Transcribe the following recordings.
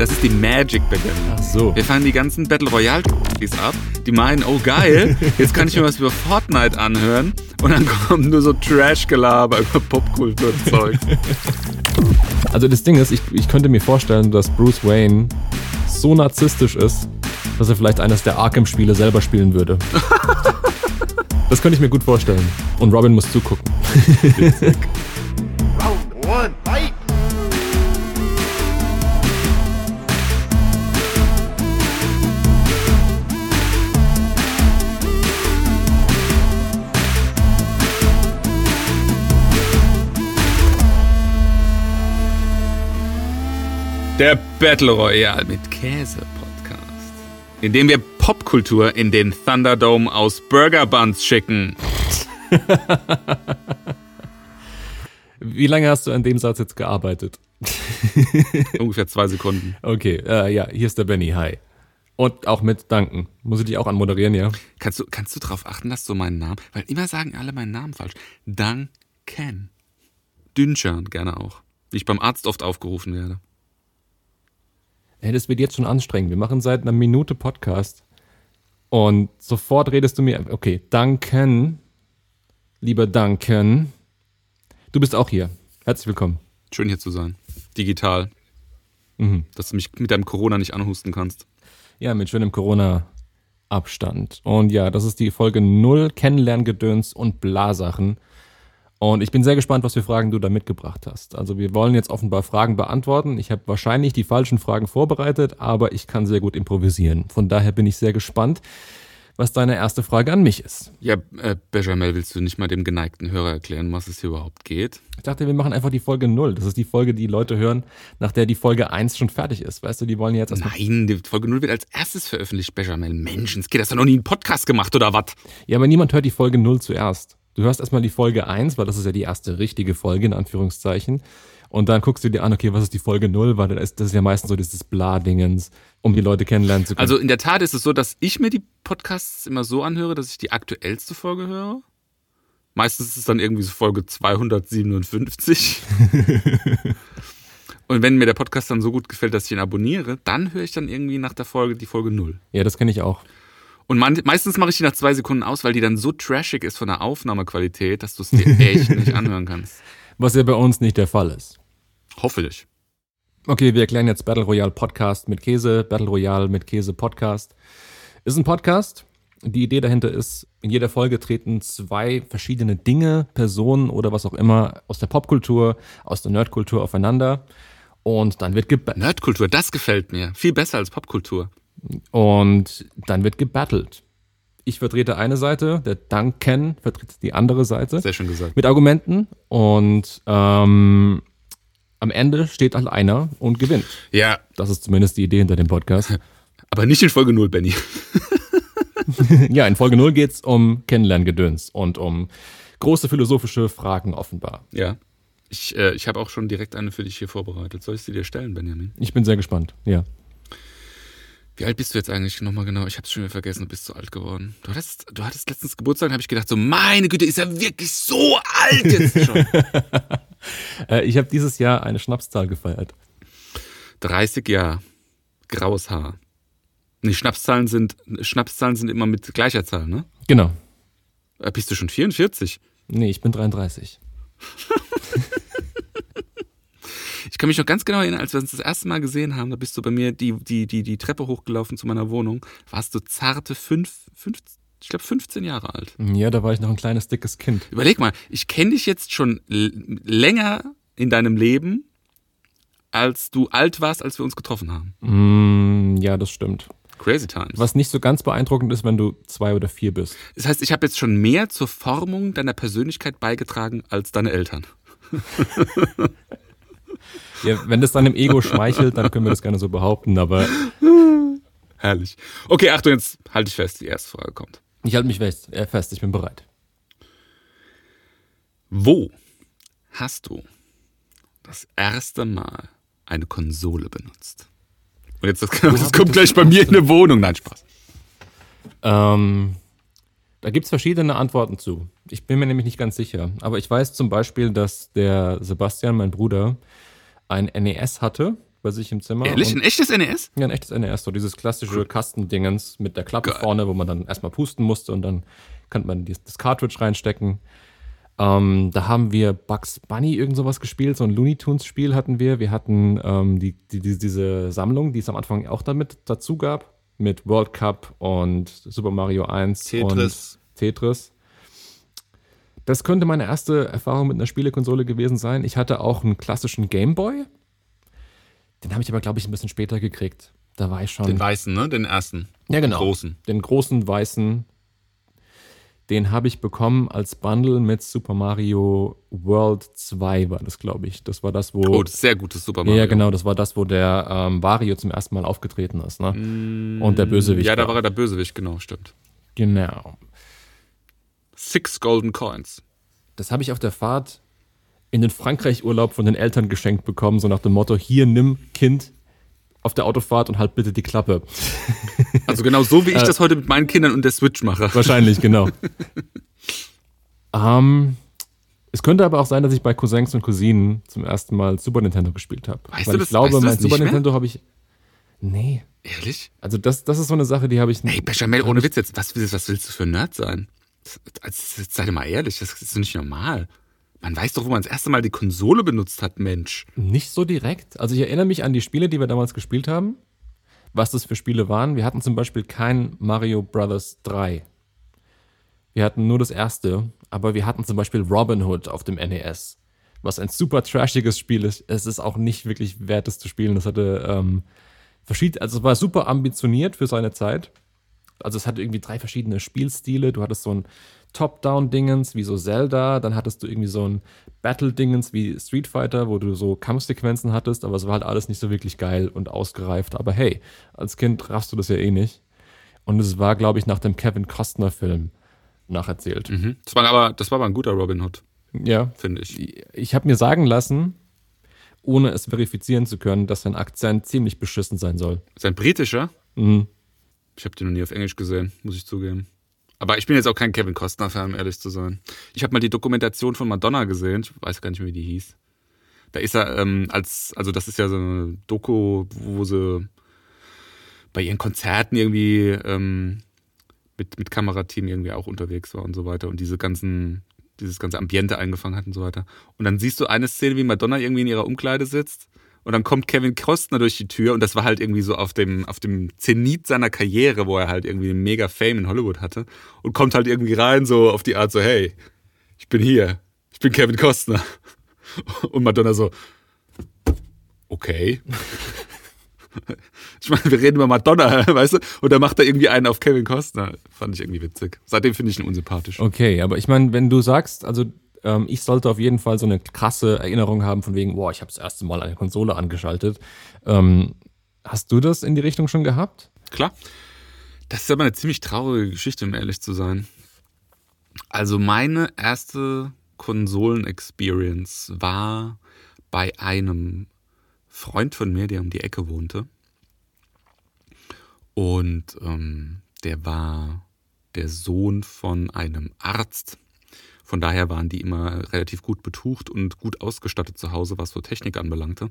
Das ist die Magic Beginner. Ach so. Wir fahren die ganzen Battle Royale ab. Die meinen, oh geil, jetzt kann ich mir was über Fortnite anhören. Und dann kommt nur so Trash-Gelaber über Popkultur-Zeug. Also das Ding ist, ich, ich könnte mir vorstellen, dass Bruce Wayne so narzisstisch ist, dass er vielleicht eines der Arkham-Spiele selber spielen würde. das könnte ich mir gut vorstellen. Und Robin muss zugucken. Der Battle Royale mit Käse Podcast, in dem wir Popkultur in den Thunderdome aus Burger Buns schicken. Wie lange hast du an dem Satz jetzt gearbeitet? Ungefähr zwei Sekunden. Okay, äh, ja, hier ist der Benny. Hi. Und auch mit Danken. Muss ich dich auch anmoderieren, ja? Kannst du, kannst du darauf achten, dass du meinen Namen, weil immer sagen alle meinen Namen falsch. Duncan. Dünchan gerne auch. Wie ich beim Arzt oft aufgerufen werde. Hey, das wird jetzt schon anstrengend. Wir machen seit einer Minute Podcast. Und sofort redest du mir. Okay, Duncan. Lieber Duncan. Du bist auch hier. Herzlich willkommen. Schön hier zu sein. Digital. Mhm. Dass du mich mit deinem Corona nicht anhusten kannst. Ja, mit schönem Corona-Abstand. Und ja, das ist die Folge 0, Kennenlerngedöns und Blasachen. Und ich bin sehr gespannt, was für Fragen du da mitgebracht hast. Also wir wollen jetzt offenbar Fragen beantworten. Ich habe wahrscheinlich die falschen Fragen vorbereitet, aber ich kann sehr gut improvisieren. Von daher bin ich sehr gespannt, was deine erste Frage an mich ist. Ja, äh, Benjamin, willst du nicht mal dem geneigten Hörer erklären, was es hier überhaupt geht? Ich dachte, wir machen einfach die Folge 0. Das ist die Folge, die Leute hören, nach der die Folge 1 schon fertig ist. Weißt du, die wollen jetzt erstmal. Nein, die Folge 0 wird als erstes veröffentlicht, Benjamin. Menschenskind, hast du noch nie einen Podcast gemacht oder was? Ja, aber niemand hört die Folge 0 zuerst. Du hörst erstmal die Folge 1, weil das ist ja die erste richtige Folge, in Anführungszeichen. Und dann guckst du dir an, okay, was ist die Folge 0, weil das ist, ja meistens so dieses Bla-Dingens, um die Leute kennenlernen zu können. Also in der Tat ist es so, dass ich mir die Podcasts immer so anhöre, dass ich die aktuellste Folge höre. Meistens ist es dann irgendwie so Folge 257. Und wenn mir der Podcast dann so gut gefällt, dass ich ihn abonniere, dann höre ich dann irgendwie nach der Folge die Folge 0. ja, das kenne ich auch. Und man, meistens mache ich die nach zwei Sekunden aus, weil die dann so trashig ist von der Aufnahmequalität, dass du es dir echt nicht anhören kannst. Was ja bei uns nicht der Fall ist. Hoffe ich. Okay, wir erklären jetzt Battle Royale Podcast mit Käse, Battle Royale mit Käse Podcast. Ist ein Podcast. Die Idee dahinter ist, in jeder Folge treten zwei verschiedene Dinge, Personen oder was auch immer aus der Popkultur, aus der Nerdkultur aufeinander. Und dann wird gebattelt. Nerdkultur, das gefällt mir. Viel besser als Popkultur. Und dann wird gebattelt. Ich vertrete eine Seite, der Duncan vertritt die andere Seite. Sehr schön gesagt. Mit Argumenten. Und ähm, am Ende steht halt einer und gewinnt. Ja, Das ist zumindest die Idee hinter dem Podcast. aber nicht in Folge 0, Benny. ja, in Folge 0 geht's um Kennenlerngedöns und um große philosophische Fragen offenbar. Ja. Ich, äh, ich habe auch schon direkt eine für dich hier vorbereitet. Soll ich sie dir stellen, Benjamin? Ich bin sehr gespannt. Ja. Wie alt bist du jetzt eigentlich nochmal genau? Ich habe es schon wieder vergessen, du bist so alt geworden. Du hattest, du hattest letztens Geburtstag, habe ich gedacht, so meine Güte, ist er wirklich so alt jetzt schon? Äh, ich habe dieses Jahr eine Schnapszahl gefeiert. 30 Jahre, graues Haar. Nee, Schnapszahlen sind, Schnapszahlen sind immer mit gleicher Zahl, ne? Genau. Äh, Bist du schon 44? Nee, ich bin 33. Ich kann mich noch ganz genau erinnern, als wir uns das erste Mal gesehen haben, da bist du bei mir die, die, die, die Treppe hochgelaufen zu meiner Wohnung, warst du zarte fünf, fünf, ich glaube 15 Jahre alt. Ja, da war ich noch ein kleines, dickes Kind. Überleg mal, ich kenne dich jetzt schon länger in deinem Leben, als du alt warst, als wir uns getroffen haben. Mm, ja, das stimmt. Crazy Times. Was nicht so ganz beeindruckend ist, wenn du zwei oder vier bist. Das heißt, ich habe jetzt schon mehr zur Formung deiner Persönlichkeit beigetragen als deine Eltern. Ja, wenn das deinem Ego schmeichelt, dann können wir das gerne so behaupten, aber Herrlich. Okay, Achtung, jetzt halte ich fest, die erste Frage kommt. ich halte mich fest, äh, fest, ich bin bereit. Wo hast du das erste Mal eine Konsole benutzt? Und jetzt, das, das kommt gleich bei mir in eine Wohnung. Nein, Spaß. Ähm, da gibt's verschiedene Antworten zu. Ich bin mir nämlich nicht ganz sicher. Aber ich weiß zum Beispiel, dass der Sebastian, mein Bruder, ein NES hatte bei sich im Zimmer. Ehrlich? Ein echtes NES? Ja, ein echtes NES, so dieses klassische Kastendingens mit der Klappe Geil. vorne, wo man dann erstmal pusten musste und dann konnte man das Cartridge reinstecken. Ähm, da haben wir Bugs Bunny irgend sowas gespielt, so ein Looney Tunes Spiel hatten wir. Wir hatten ähm, die, die, diese Sammlung, die es am Anfang auch damit dazu gab, mit World Cup und Super Mario 1 Tetris. und Tetris. Das könnte meine erste Erfahrung mit einer Spielekonsole gewesen sein. Ich hatte auch einen klassischen Game Boy. Den habe ich aber, glaube ich, ein bisschen später gekriegt. Da war ich schon. Den weißen, ne? Den ersten. ja, genau. Den großen. Den großen weißen. Den habe ich bekommen als Bundle mit Super Mario World 2, war das, glaube ich. Das war das, wo. Oh, das sehr gutes Super Mario. ja, genau, das war das, wo der ähm, Wario zum ersten Mal aufgetreten ist, ne? Und der Bösewicht. Ja, da war er der Bösewicht, genau, stimmt. Genau. Six Golden Coins. Das habe ich auf der Fahrt in den Frankreich-Urlaub von den Eltern geschenkt bekommen, so nach dem Motto: Hier, nimm Kind auf der Autofahrt und halt bitte die Klappe. Also genau so, wie ich Äh. das heute mit meinen Kindern und der Switch mache. Wahrscheinlich, genau. ähm, es könnte aber auch sein, dass ich bei Cousins und Cousinen zum ersten Mal Super Nintendo gespielt habe. Weißt Weil du ich das- glaube, weißt du mein Super nicht mehr? Nintendo habe ich. Nee. Ehrlich? Also das, das ist so eine Sache, die habe ich Hey, Bechamel, ohne Witz jetzt, was, willst- was willst du für ein Nerd sein? Sei doch mal ehrlich, das ist nicht normal. Man weiß doch, wo man das erste Mal die Konsole benutzt hat, Mensch. nicht so direkt. Also ich erinnere mich an die Spiele, die wir damals gespielt haben. Was das für Spiele waren. Wir hatten zum Beispiel kein Mario Brothers 3. Wir hatten nur das erste, aber wir hatten zum Beispiel Robin Hood auf dem NES, was ein super trashiges Spiel ist. Es ist auch nicht wirklich wert, es zu spielen. Das hatte ähm, verschiedene, also es war super ambitioniert für seine Zeit. Also es hatte irgendwie drei verschiedene Spielstile. Du hattest so ein Top-Down-Dingens wie so Zelda, dann hattest du irgendwie so ein Battle-Dingens wie Street Fighter, wo du so Kampfsequenzen hattest, aber es war halt alles nicht so wirklich geil und ausgereift. Aber hey, als Kind raffst du das ja eh nicht. Und es war, glaube ich, nach dem Kevin Costner-Film nacherzählt. Mhm. Das war aber, das war aber ein guter Robin Hood, Ja, finde ich. ich habe mir sagen lassen, ohne es verifizieren zu können, dass sein Akzent ziemlich beschissen sein soll. Sein britischer? Mhm. Ich habe den noch nie auf Englisch gesehen, muss ich zugeben. Aber ich bin jetzt auch kein Kevin Costner-Fan, um ehrlich zu sein. Ich habe mal die Dokumentation von Madonna gesehen, ich weiß gar nicht mehr, wie die hieß. Da ist er ähm, als, also das ist ja so eine Doku, wo sie bei ihren Konzerten irgendwie ähm, mit, mit Kamerateam irgendwie auch unterwegs war und so weiter und diese ganzen, dieses ganze Ambiente eingefangen hat und so weiter. Und dann siehst du eine Szene, wie Madonna irgendwie in ihrer Umkleide sitzt und dann kommt Kevin Costner durch die Tür und das war halt irgendwie so auf dem, auf dem Zenit seiner Karriere, wo er halt irgendwie mega Fame in Hollywood hatte und kommt halt irgendwie rein so auf die Art so, hey, ich bin hier, ich bin Kevin Costner. Und Madonna so, okay. Ich meine, wir reden über Madonna, weißt du? Und da macht er irgendwie einen auf Kevin Costner. Fand ich irgendwie witzig. Seitdem finde ich ihn unsympathisch. Okay, aber ich meine, wenn du sagst, also ähm, ich sollte auf jeden Fall so eine krasse Erinnerung haben von wegen, boah, ich habe das erste Mal eine Konsole angeschaltet. Ähm, hast du das in die Richtung schon gehabt? Klar. Das ist aber eine ziemlich traurige Geschichte, um ehrlich zu sein. Also meine erste Konsolen-Experience war bei einem Freund von mir, der um die Ecke wohnte. Und ähm, der war der Sohn von einem Arzt. Von daher waren die immer relativ gut betucht und gut ausgestattet zu Hause, was so Technik anbelangte.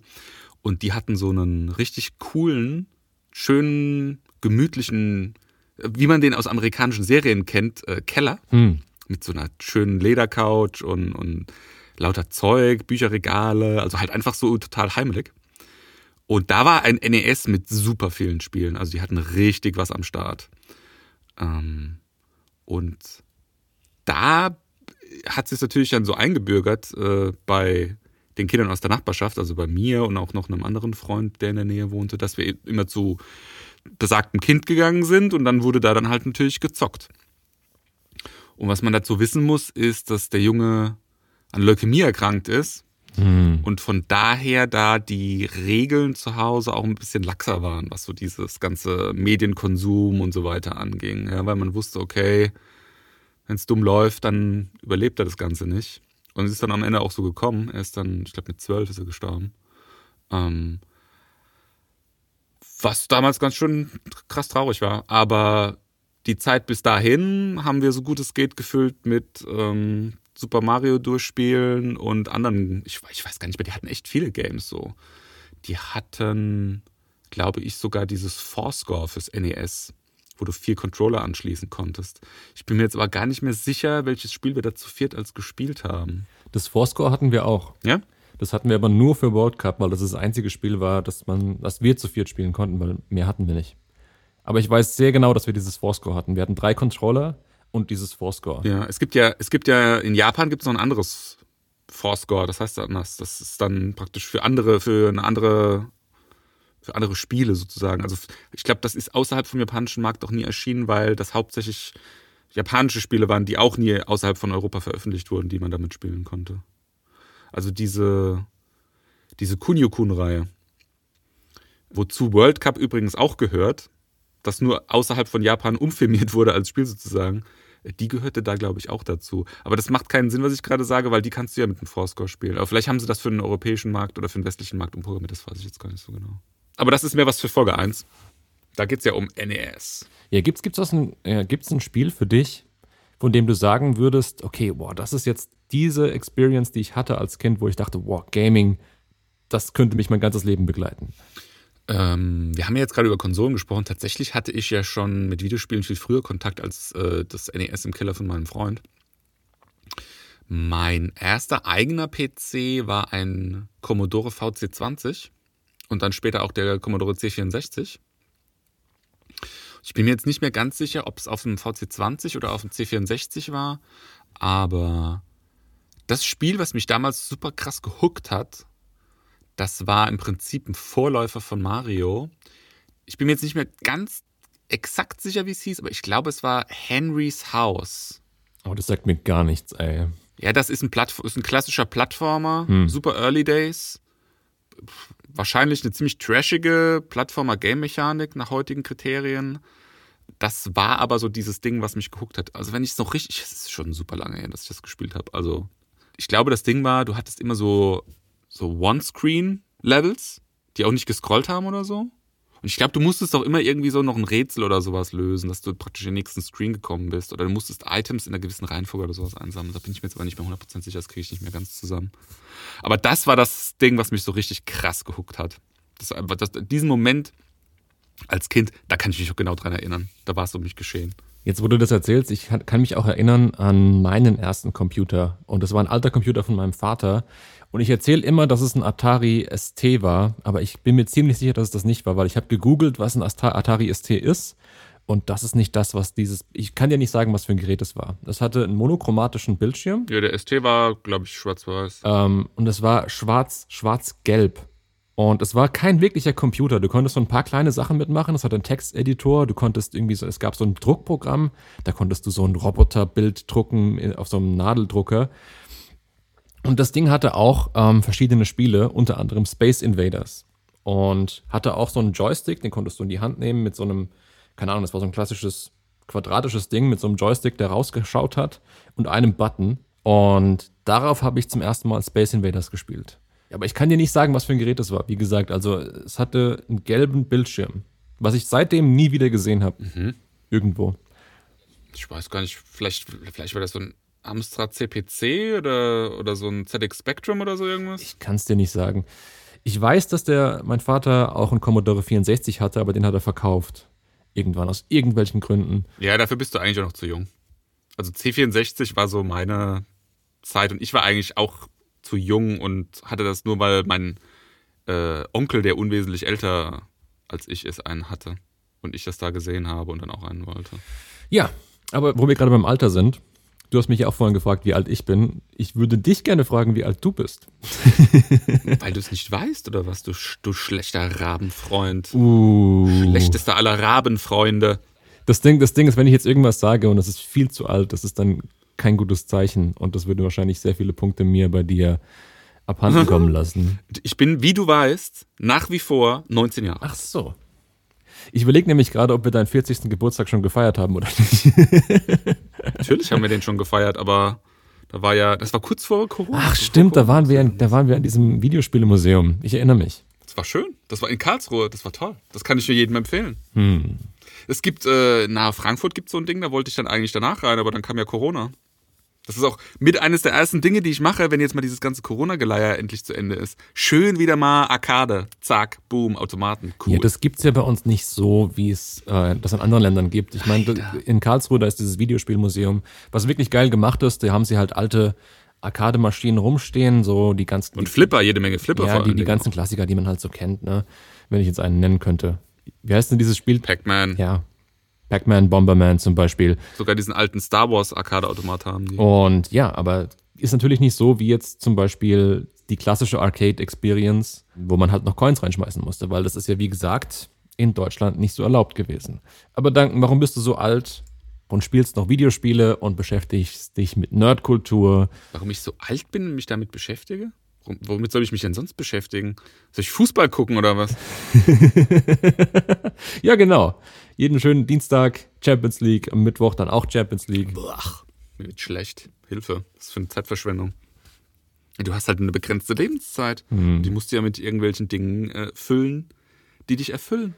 Und die hatten so einen richtig coolen, schönen, gemütlichen, wie man den aus amerikanischen Serien kennt, äh, Keller Hm. mit so einer schönen Ledercouch und, und lauter Zeug, Bücherregale, also halt einfach so total heimelig. Und da war ein NES mit super vielen Spielen, also die hatten richtig was am Start. Ähm, und da hat sich natürlich dann so eingebürgert äh, bei den Kindern aus der Nachbarschaft, also bei mir und auch noch einem anderen Freund, der in der Nähe wohnte, dass wir immer zu besagtem Kind gegangen sind und dann wurde da dann halt natürlich gezockt. Und was man dazu wissen muss, ist, dass der Junge an Leukämie erkrankt ist Hm. und von daher da die Regeln zu Hause auch ein bisschen laxer waren, was so dieses ganze Medienkonsum und so weiter anging. Ja, weil man wusste, okay, wenn es dumm läuft, dann überlebt er das Ganze nicht. Und es ist dann am Ende auch so gekommen. Er ist dann, ich glaube, mit zwölf ist er gestorben. Ähm, was damals ganz schön krass traurig war. Aber die Zeit bis dahin haben wir so gut es geht gefüllt mit ähm, Super Mario durchspielen und anderen, ich, ich weiß gar nicht mehr, die hatten echt viele Games so. die hatten, glaube ich, sogar dieses Fourscore fürs NES, wo du vier Controller anschließen konntest. Ich bin mir jetzt aber gar nicht mehr sicher, welches Spiel wir da zu viert als gespielt haben. Das Fourscore hatten wir auch. Ja? Das hatten wir aber nur für World Cup, weil das das einzige Spiel war, das man, das wir zu viert spielen konnten, weil mehr hatten wir nicht. Aber ich weiß sehr genau, dass wir dieses Fourscore hatten. Wir hatten drei Controller und dieses Fourscore. Ja, es gibt ja, es gibt ja, in Japan gibt es noch ein anderes Fourscore, das heißt anders. Das ist dann praktisch für andere, für eine andere, für andere Spiele sozusagen. Also ich glaube, das ist außerhalb vom japanischen Markt auch nie erschienen, weil das hauptsächlich japanische Spiele waren, die auch nie außerhalb von Europa veröffentlicht wurden, die man damit spielen konnte. Also diese, diese Kunio-Kun-Reihe, wozu World Cup übrigens auch gehört, das nur außerhalb von Japan umfirmiert wurde als Spiel sozusagen, die gehörte da, glaube ich, auch dazu. Aber das macht keinen Sinn, was ich gerade sage, weil die kannst du ja mit dem Fourscore spielen. Aber vielleicht haben sie das für den europäischen Markt oder für den westlichen Markt umprogrammiert, das weiß ich jetzt gar nicht so genau. Aber das ist mehr was für Folge 1. Da geht es ja um NES. Ja, gibt's, gibt's, was ein, äh, gibt's ein Spiel für dich, von dem du sagen würdest, okay, boah, das ist jetzt diese Experience, die ich hatte als Kind, wo ich dachte, boah, Gaming, das könnte mich mein ganzes Leben begleiten. Ähm, wir haben ja jetzt gerade über Konsolen gesprochen. Tatsächlich hatte ich ja schon mit Videospielen viel früher Kontakt als äh, das NES im Keller von meinem Freund. Mein erster eigener PC war ein Commodore VC20 und dann später auch der Commodore C64. Ich bin mir jetzt nicht mehr ganz sicher, ob es auf dem VC20 oder auf dem C64 war, aber das Spiel, was mich damals super krass gehuckt hat, das war im Prinzip ein Vorläufer von Mario. Ich bin mir jetzt nicht mehr ganz exakt sicher, wie es hieß, aber ich glaube, es war Henry's House. Oh, das sagt mir gar nichts, ey. Ja, das ist ein, Plattf ist ein klassischer Plattformer, Hm. super Early Days. Wahrscheinlich eine ziemlich trashige Plattformer-Game-Mechanik nach heutigen Kriterien. Das war aber so dieses Ding, was mich gehuckt hat. Also wenn ich es noch richtig, es ist schon super lange her, dass ich das gespielt habe. Also ich glaube, das Ding war, du hattest immer so, so One-Screen-Levels, die auch nicht gescrollt haben oder so. Und ich glaube, du musstest auch immer irgendwie so noch ein Rätsel oder sowas lösen, dass du praktisch in den nächsten Screen gekommen bist. Oder du musstest Items in einer gewissen Reihenfolge oder sowas einsammeln. Da bin ich mir jetzt aber nicht mehr 100% sicher, das kriege ich nicht mehr ganz zusammen. Aber das war das Ding, was mich so richtig krass gehuckt hat. Das, das, diesen Moment als Kind, da kann ich mich auch genau dran erinnern. Da war es um mich geschehen. Jetzt, wo du das erzählst, ich kann mich auch erinnern an meinen ersten Computer. Und das war ein alter Computer von meinem Vater. Und ich erzähle immer, dass es ein Atari ST war, aber ich bin mir ziemlich sicher, dass es das nicht war, weil ich habe gegoogelt, was ein Atari ST ist. Und das ist nicht das, was dieses. Ich kann dir nicht sagen, was für ein Gerät es war. Es hatte einen monochromatischen Bildschirm Ja, der ST war, glaube ich, schwarz-weiß. ähm, und es war schwarz, schwarz-gelb. Und es war kein wirklicher Computer. Du konntest so ein paar kleine Sachen mitmachen. Es hatte einen Texteditor. Du konntest irgendwie so, es gab so ein Druckprogramm. Da konntest du so ein Roboterbild drucken auf so einem Nadeldrucker. Und das Ding hatte auch ähm, verschiedene Spiele, unter anderem Space Invaders. Und hatte auch so einen Joystick, den konntest du in die Hand nehmen mit so einem, keine Ahnung, das war so ein klassisches quadratisches Ding mit so einem Joystick, der rausgeschaut hat und einem Button. Und darauf habe ich zum ersten Mal Space Invaders gespielt. Aber ich kann dir nicht sagen, was für ein Gerät das war. Wie gesagt, also es hatte einen gelben Bildschirm, was ich seitdem nie wieder gesehen habe. Irgendwo. Ich weiß gar nicht, vielleicht, vielleicht war das so ein Amstrad CPC oder, oder so ein ZX Spectrum oder so irgendwas. Ich kann es dir nicht sagen. Ich weiß, dass der, mein Vater auch einen Commodore 64 hatte, aber den hat er verkauft. Irgendwann, aus irgendwelchen Gründen. Ja, dafür bist du eigentlich auch noch zu jung. Also C64 war so meine Zeit und ich war eigentlich auch zu jung und hatte das nur, weil mein äh, Onkel, der unwesentlich älter als ich ist, einen hatte. Und ich das da gesehen habe und dann auch einen wollte. Ja, aber wo wir gerade beim Alter sind, du hast mich ja auch vorhin gefragt, wie alt ich bin. Ich würde dich gerne fragen, wie alt du bist. Weil du es nicht weißt, oder was, du, du schlechter Rabenfreund. Uh. Schlechtester aller Rabenfreunde. Das Ding, das Ding ist, wenn ich jetzt irgendwas sage und das ist viel zu alt, das ist dann kein gutes Zeichen und das würde wahrscheinlich sehr viele Punkte mir bei dir abhanden kommen lassen. Ich bin, wie du weißt, nach wie vor 19 Jahre. Ach so. Ich überlege nämlich gerade, ob wir deinen 40. Geburtstag schon gefeiert haben oder nicht. Natürlich haben wir den schon gefeiert, aber da war ja, das war kurz vor Corona. Ach stimmt, vor da waren wir, Corona. in, da waren wir in diesem Videospielemuseum. Ich erinnere mich. Das war schön. Das war in Karlsruhe. Das war toll. Das kann ich nur jedem empfehlen. Hm. Es gibt, äh, nahe Frankfurt gibt es so ein Ding, da wollte ich dann eigentlich danach rein, aber dann kam ja Corona. Das ist auch mit eines der ersten Dinge, die ich mache, wenn jetzt mal dieses ganze Corona-Geleier endlich zu Ende ist. Schön wieder mal Arcade. Zack, boom, Automaten. Cool. Ja, das gibt's ja bei uns nicht so, wie es äh, das in anderen Ländern gibt. Ich meine, in Karlsruhe, da ist dieses Videospielmuseum, was wirklich geil gemacht ist. Da haben sie halt alte Arcade-Maschinen rumstehen, so die ganzen. Und Flipper, jede Menge Flipper ja, vor die, die ganzen Klassiker, die man halt so kennt, ne? Wenn ich jetzt einen nennen könnte. Wie heißt denn dieses Spiel? Pac-Man. Ja. Pac-Man, Bomberman zum Beispiel. Sogar diesen alten Star Wars Arcade-Automat haben die. Und ja, aber ist natürlich nicht so wie jetzt zum Beispiel die klassische Arcade-Experience, wo man halt noch Coins reinschmeißen musste, weil das ist ja wie gesagt in Deutschland nicht so erlaubt gewesen. Aber Duncan, warum bist du so alt und spielst noch Videospiele und beschäftigst dich mit Nerdkultur? Warum ich so alt bin und mich damit beschäftige? Womit soll ich mich denn sonst beschäftigen? Soll ich Fußball gucken oder was? Ja, genau. Jeden schönen Dienstag Champions League, am Mittwoch dann auch Champions League. Boah, mir wird schlecht. Hilfe. Das ist für eine Zeitverschwendung. Du hast halt eine begrenzte Lebenszeit. Die musst du ja mit irgendwelchen Dingen äh, füllen, die dich erfüllen.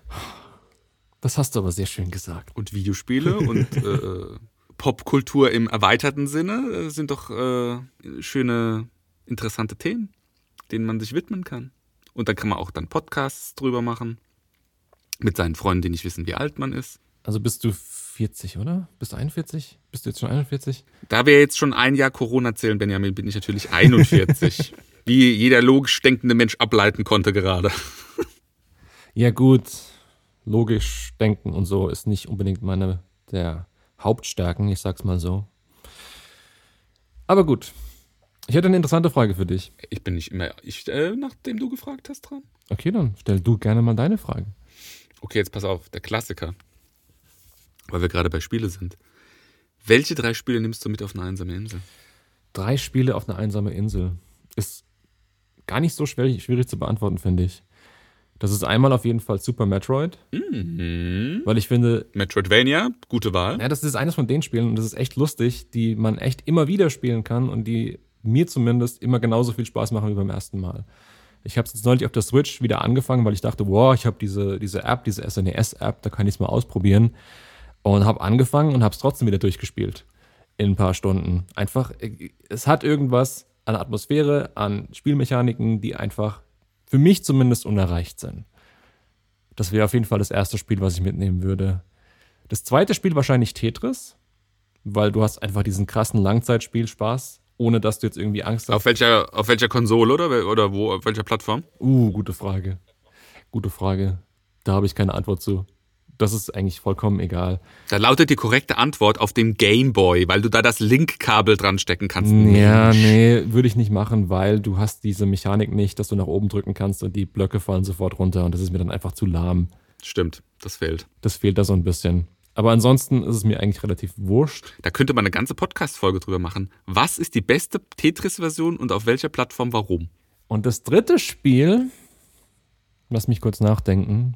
Das hast du aber sehr schön gesagt. Und Videospiele und äh, Popkultur im erweiterten Sinne äh, sind doch äh, schöne, interessante Themen, denen man sich widmen kann. Und dann kann man auch dann Podcasts drüber machen. Mit seinen Freunden, die nicht wissen, wie alt man ist. Also bist du 40, oder? Bist du 41? Bist du jetzt schon 41? Da wir jetzt schon ein Jahr Corona zählen, Benjamin, bin ich natürlich 41. wie jeder logisch denkende Mensch ableiten konnte gerade. Ja, gut. Logisch denken und so ist nicht unbedingt meine der Hauptstärken, ich sag's mal so. Aber gut. Ich hätte eine interessante Frage für dich. Ich bin nicht immer, ich, äh, nachdem du gefragt hast, dran. Okay, dann stell du gerne mal deine Frage. Okay, jetzt pass auf, der Klassiker. Weil wir gerade bei Spiele sind. Welche drei Spiele nimmst du mit auf eine einsame Insel? Drei Spiele auf eine einsame Insel. Ist gar nicht so schwierig, schwierig zu beantworten, finde ich. Das ist einmal auf jeden Fall Super Metroid, Mhm. weil ich finde, Metroidvania, gute Wahl. Ja, das ist eines von den Spielen und das ist echt lustig, die man echt immer wieder spielen kann und die mir zumindest immer genauso viel Spaß machen wie beim ersten Mal. Ich habe es jetzt neulich auf der Switch wieder angefangen, weil ich dachte, wow, ich habe diese, diese App, diese SNES-App, da kann ich es mal ausprobieren. Und habe angefangen und habe es trotzdem wieder durchgespielt. In ein paar Stunden. Einfach, es hat irgendwas an Atmosphäre, an Spielmechaniken, die einfach für mich zumindest unerreicht sind. Das wäre auf jeden Fall das erste Spiel, was ich mitnehmen würde. Das zweite Spiel wahrscheinlich Tetris, weil du hast einfach diesen krassen Langzeitspielspaß, ohne dass du jetzt irgendwie Angst hast. Auf welcher, auf welcher Konsole oder, oder wo, auf welcher Plattform? Uh, gute Frage. Gute Frage. Da habe ich keine Antwort zu. Das ist eigentlich vollkommen egal. Da lautet die korrekte Antwort auf dem Game Boy, weil du da das Link-Kabel dran stecken kannst. Ja, nee, würde ich nicht machen, weil du hast diese Mechanik nicht, dass du nach oben drücken kannst und die Blöcke fallen sofort runter und das ist mir dann einfach zu lahm. Stimmt, das fehlt. Das fehlt da so ein bisschen. Aber ansonsten ist es mir eigentlich relativ wurscht. Da könnte man eine ganze Podcast-Folge drüber machen. Was ist die beste Tetris-Version und auf welcher Plattform warum? Und das dritte Spiel, lass mich kurz nachdenken.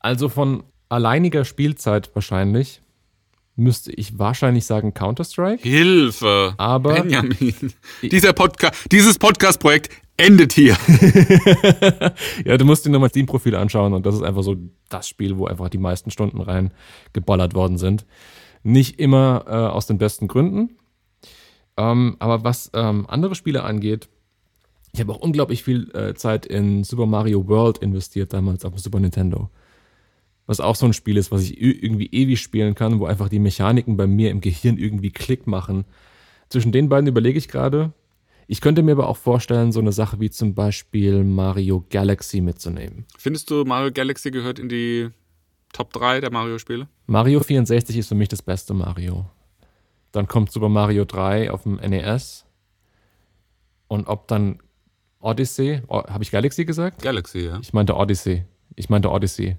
Also von alleiniger Spielzeit wahrscheinlich, müsste ich wahrscheinlich sagen Counter-Strike. Hilfe! Aber- Benjamin, dieses Podcast-Projekt endet hier. Ja, du musst dir nur mal Steam-Profil anschauen und das ist einfach so das Spiel, wo einfach die meisten Stunden rein geballert worden sind. Nicht immer äh, aus den besten Gründen. Ähm, aber was ähm, andere Spiele angeht, ich habe auch unglaublich viel äh, Zeit in Super Mario World investiert damals auf dem Super Nintendo. Was auch so ein Spiel ist, was ich irgendwie ewig spielen kann, wo einfach die Mechaniken bei mir im Gehirn irgendwie Klick machen. Zwischen den beiden überlege ich gerade. Ich könnte mir aber auch vorstellen, so eine Sache wie zum Beispiel Mario Galaxy mitzunehmen. Findest du, Mario Galaxy gehört in die Top 3 der Mario-Spiele? Mario 64 ist für mich das beste Mario. Dann kommt Super Mario 3 auf dem NES. Und ob dann Odyssey, habe ich Galaxy gesagt? Galaxy, ja. Ich meinte Odyssey. Ich meinte Odyssey.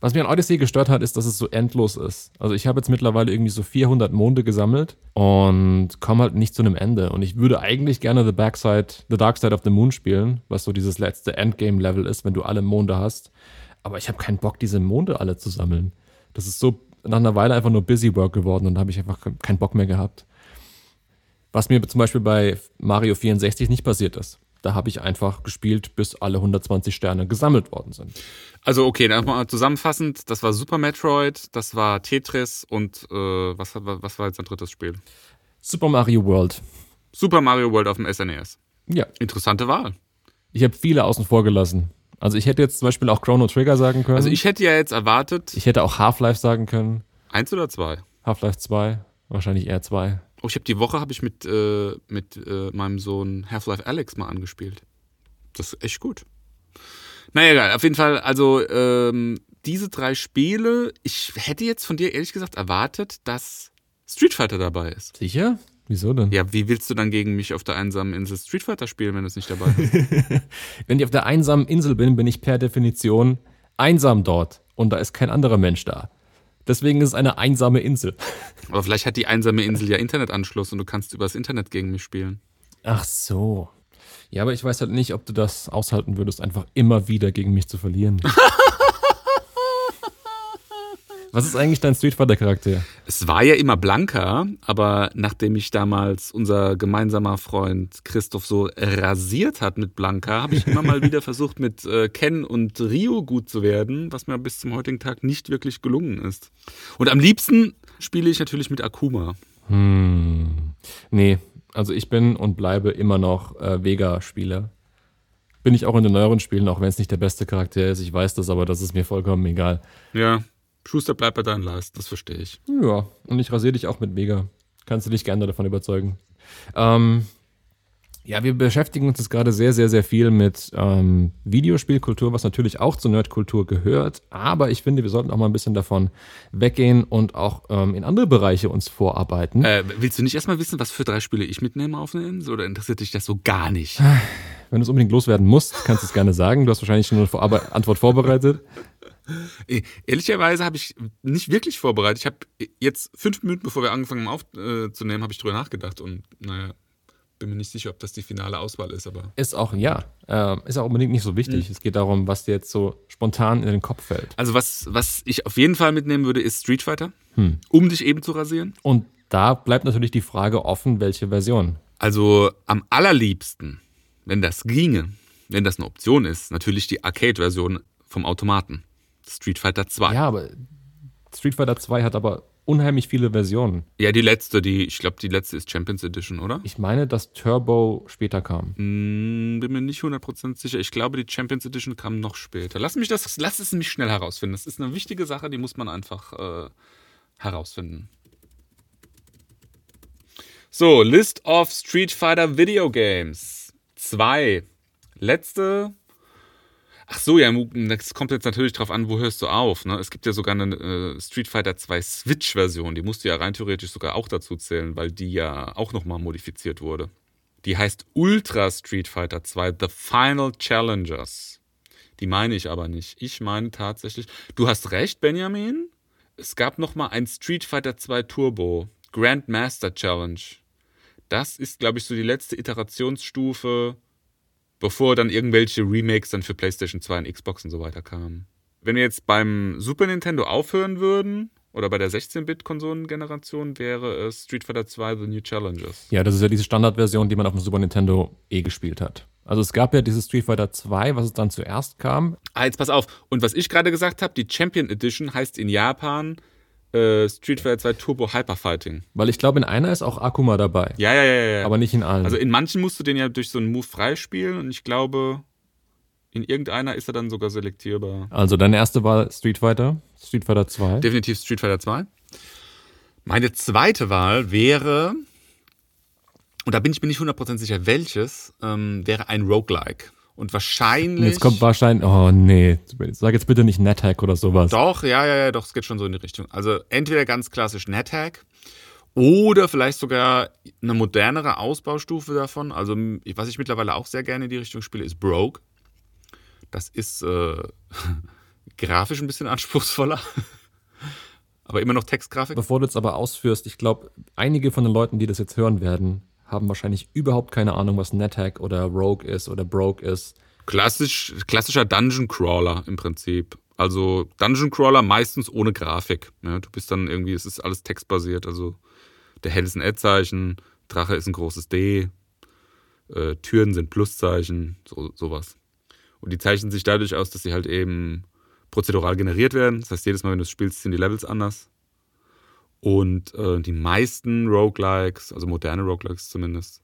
Was mir an Odyssey gestört hat, ist, dass es so endlos ist. Also ich habe jetzt mittlerweile irgendwie so 400 Monde gesammelt und komme halt nicht zu einem Ende. Und ich würde eigentlich gerne The Backside, The Dark Side of the Moon spielen, was so dieses letzte Endgame-Level ist, wenn du alle Monde hast. Aber ich habe keinen Bock, diese Monde alle zu sammeln. Das ist so nach einer Weile einfach nur Busy Work geworden und da habe ich einfach keinen Bock mehr gehabt. Was mir zum Beispiel bei Mario 64 nicht passiert ist. Da habe ich einfach gespielt, bis alle 120 Sterne gesammelt worden sind. Also okay, dann mal zusammenfassend, das war Super Metroid, das war Tetris und äh, was, was war jetzt ein drittes Spiel? Super Mario World. Super Mario World auf dem SNES. Ja. Interessante Wahl. Ich habe viele außen vor gelassen. Also ich hätte jetzt zum Beispiel auch Chrono Trigger sagen können. Also ich hätte ja jetzt erwartet. Ich hätte auch Half-Life sagen können. Eins oder zwei? Half-Life 2, wahrscheinlich eher zwei. Oh, ich habe die Woche habe ich mit, äh, mit äh, meinem Sohn Half-Life Alex mal angespielt. Das ist echt gut. Naja, egal. Auf jeden Fall, also ähm, diese drei Spiele, ich hätte jetzt von dir ehrlich gesagt erwartet, dass Street Fighter dabei ist. Sicher? Wieso denn? Ja, wie willst du dann gegen mich auf der einsamen Insel Street Fighter spielen, wenn du es nicht dabei hast? wenn ich auf der einsamen Insel bin, bin ich per Definition einsam dort und da ist kein anderer Mensch da. Deswegen ist es eine einsame Insel. Aber vielleicht hat die einsame Insel ja Internetanschluss und du kannst übers Internet gegen mich spielen. Ach so. Ja, aber ich weiß halt nicht, ob du das aushalten würdest, einfach immer wieder gegen mich zu verlieren. Was ist eigentlich dein Street Fighter Charakter? Es war ja immer Blanka, aber nachdem ich damals unser gemeinsamer Freund Christoph so rasiert hat mit Blanka, habe ich immer mal wieder versucht, mit äh, Ken und Rio gut zu werden, was mir bis zum heutigen Tag nicht wirklich gelungen ist. Und am liebsten spiele ich natürlich mit Akuma. Hm. Nee, also ich bin und bleibe immer noch äh, Vega-Spieler. Bin ich auch in den neueren Spielen, auch wenn es nicht der beste Charakter ist. Ich weiß das, aber das ist mir vollkommen egal. Ja, Schuster bleibt bei deinen Leisten, das verstehe ich. Ja, und ich rasiere dich auch mit Vega. Kannst du dich gerne davon überzeugen. Ähm, ja, wir beschäftigen uns jetzt gerade sehr, sehr, sehr viel mit ähm, Videospielkultur, was natürlich auch zur Nerdkultur gehört. Aber ich finde, wir sollten auch mal ein bisschen davon weggehen und auch ähm, in andere Bereiche uns vorarbeiten. Äh, willst du nicht erstmal wissen, was für drei Spiele ich mitnehme auf eine Insel? Oder interessiert dich das so gar nicht? Wenn du es unbedingt loswerden musst, kannst du es gerne sagen. Du hast wahrscheinlich schon eine Antwort vorbereitet. Äh, ehrlicherweise habe ich nicht wirklich vorbereitet. Ich habe jetzt fünf Minuten, bevor wir angefangen haben aufzunehmen, habe ich drüber nachgedacht und naja, bin mir nicht sicher, ob das die finale Auswahl ist, aber. Ist auch, ja. Äh, ist auch unbedingt nicht so wichtig. Mhm. Es geht darum, was dir jetzt so spontan in den Kopf fällt. Also, was, was ich auf jeden Fall mitnehmen würde, ist Street Fighter, hm. um dich eben zu rasieren. Und da bleibt natürlich die Frage offen, welche Version. Also, am allerliebsten, wenn das ginge, wenn das eine Option ist, natürlich die Arcade-Version vom Automaten. Street Fighter 2. Ja, aber Street Fighter 2 hat aber unheimlich viele Versionen. Ja, die letzte, die, ich glaube, die letzte ist Champions Edition, oder? Ich meine, dass Turbo später kam. Mm, bin mir nicht 100% sicher. Ich glaube, die Champions Edition kam noch später. Lass mich das, lass es mich schnell herausfinden. Das ist eine wichtige Sache, die muss man einfach äh, herausfinden. So, List of Street Fighter Video Games. 2. Letzte Ach so, ja, das kommt jetzt natürlich drauf an, wo hörst du auf. Ne? Es gibt ja sogar eine äh, Street Fighter 2 Switch-Version, die musst du ja rein theoretisch sogar auch dazu zählen, weil die ja auch nochmal modifiziert wurde. Die heißt Ultra Street Fighter 2 The Final Challengers. Die meine ich aber nicht. Ich meine tatsächlich, du hast recht, Benjamin. Es gab nochmal ein Street Fighter 2 Turbo, Grandmaster Challenge. Das ist, glaube ich, so die letzte Iterationsstufe bevor dann irgendwelche Remakes dann für PlayStation 2 und Xbox und so weiter kamen. Wenn wir jetzt beim Super Nintendo aufhören würden, oder bei der 16-Bit-Konsolengeneration wäre es Street Fighter 2 The New Challenges. Ja, das ist ja diese Standardversion, die man auf dem Super Nintendo eh gespielt hat. Also es gab ja dieses Street Fighter 2, was es dann zuerst kam. Ah, jetzt pass auf. Und was ich gerade gesagt habe, die Champion Edition heißt in Japan äh, Street Fighter 2 Turbo Hyper Fighting. Weil ich glaube, in einer ist auch Akuma dabei. Ja, ja, ja, ja. Aber nicht in allen. Also in manchen musst du den ja durch so einen Move freispielen und ich glaube, in irgendeiner ist er dann sogar selektierbar. Also deine erste Wahl Street Fighter? Street Fighter 2? Definitiv Street Fighter 2. Meine zweite Wahl wäre, und da bin ich mir nicht 100% sicher, welches, ähm, wäre ein Roguelike. Und wahrscheinlich. Jetzt kommt wahrscheinlich. Oh nee, sag jetzt bitte nicht NetHack oder sowas. Doch, ja, ja, ja, doch, es geht schon so in die Richtung. Also entweder ganz klassisch NetHack oder vielleicht sogar eine modernere Ausbaustufe davon. Also, was ich mittlerweile auch sehr gerne in die Richtung spiele, ist Broke. Das ist äh, grafisch ein bisschen anspruchsvoller. aber immer noch Textgrafik. Bevor du jetzt aber ausführst, ich glaube, einige von den Leuten, die das jetzt hören werden, haben wahrscheinlich überhaupt keine Ahnung, was NetHack oder Rogue ist oder Broke ist. Klassisch, klassischer Dungeon Crawler im Prinzip. Also Dungeon Crawler meistens ohne Grafik. Ja, du bist dann irgendwie, es ist alles textbasiert. Also der Hell ist ein Ad-Zeichen, Drache ist ein großes D, Äh, Türen sind Pluszeichen, so, sowas. Und die zeichnen sich dadurch aus, dass sie halt eben prozedural generiert werden. Das heißt, jedes Mal, wenn du es spielst, sind die Levels anders. Und äh, die meisten Roguelikes, also moderne Roguelikes zumindest,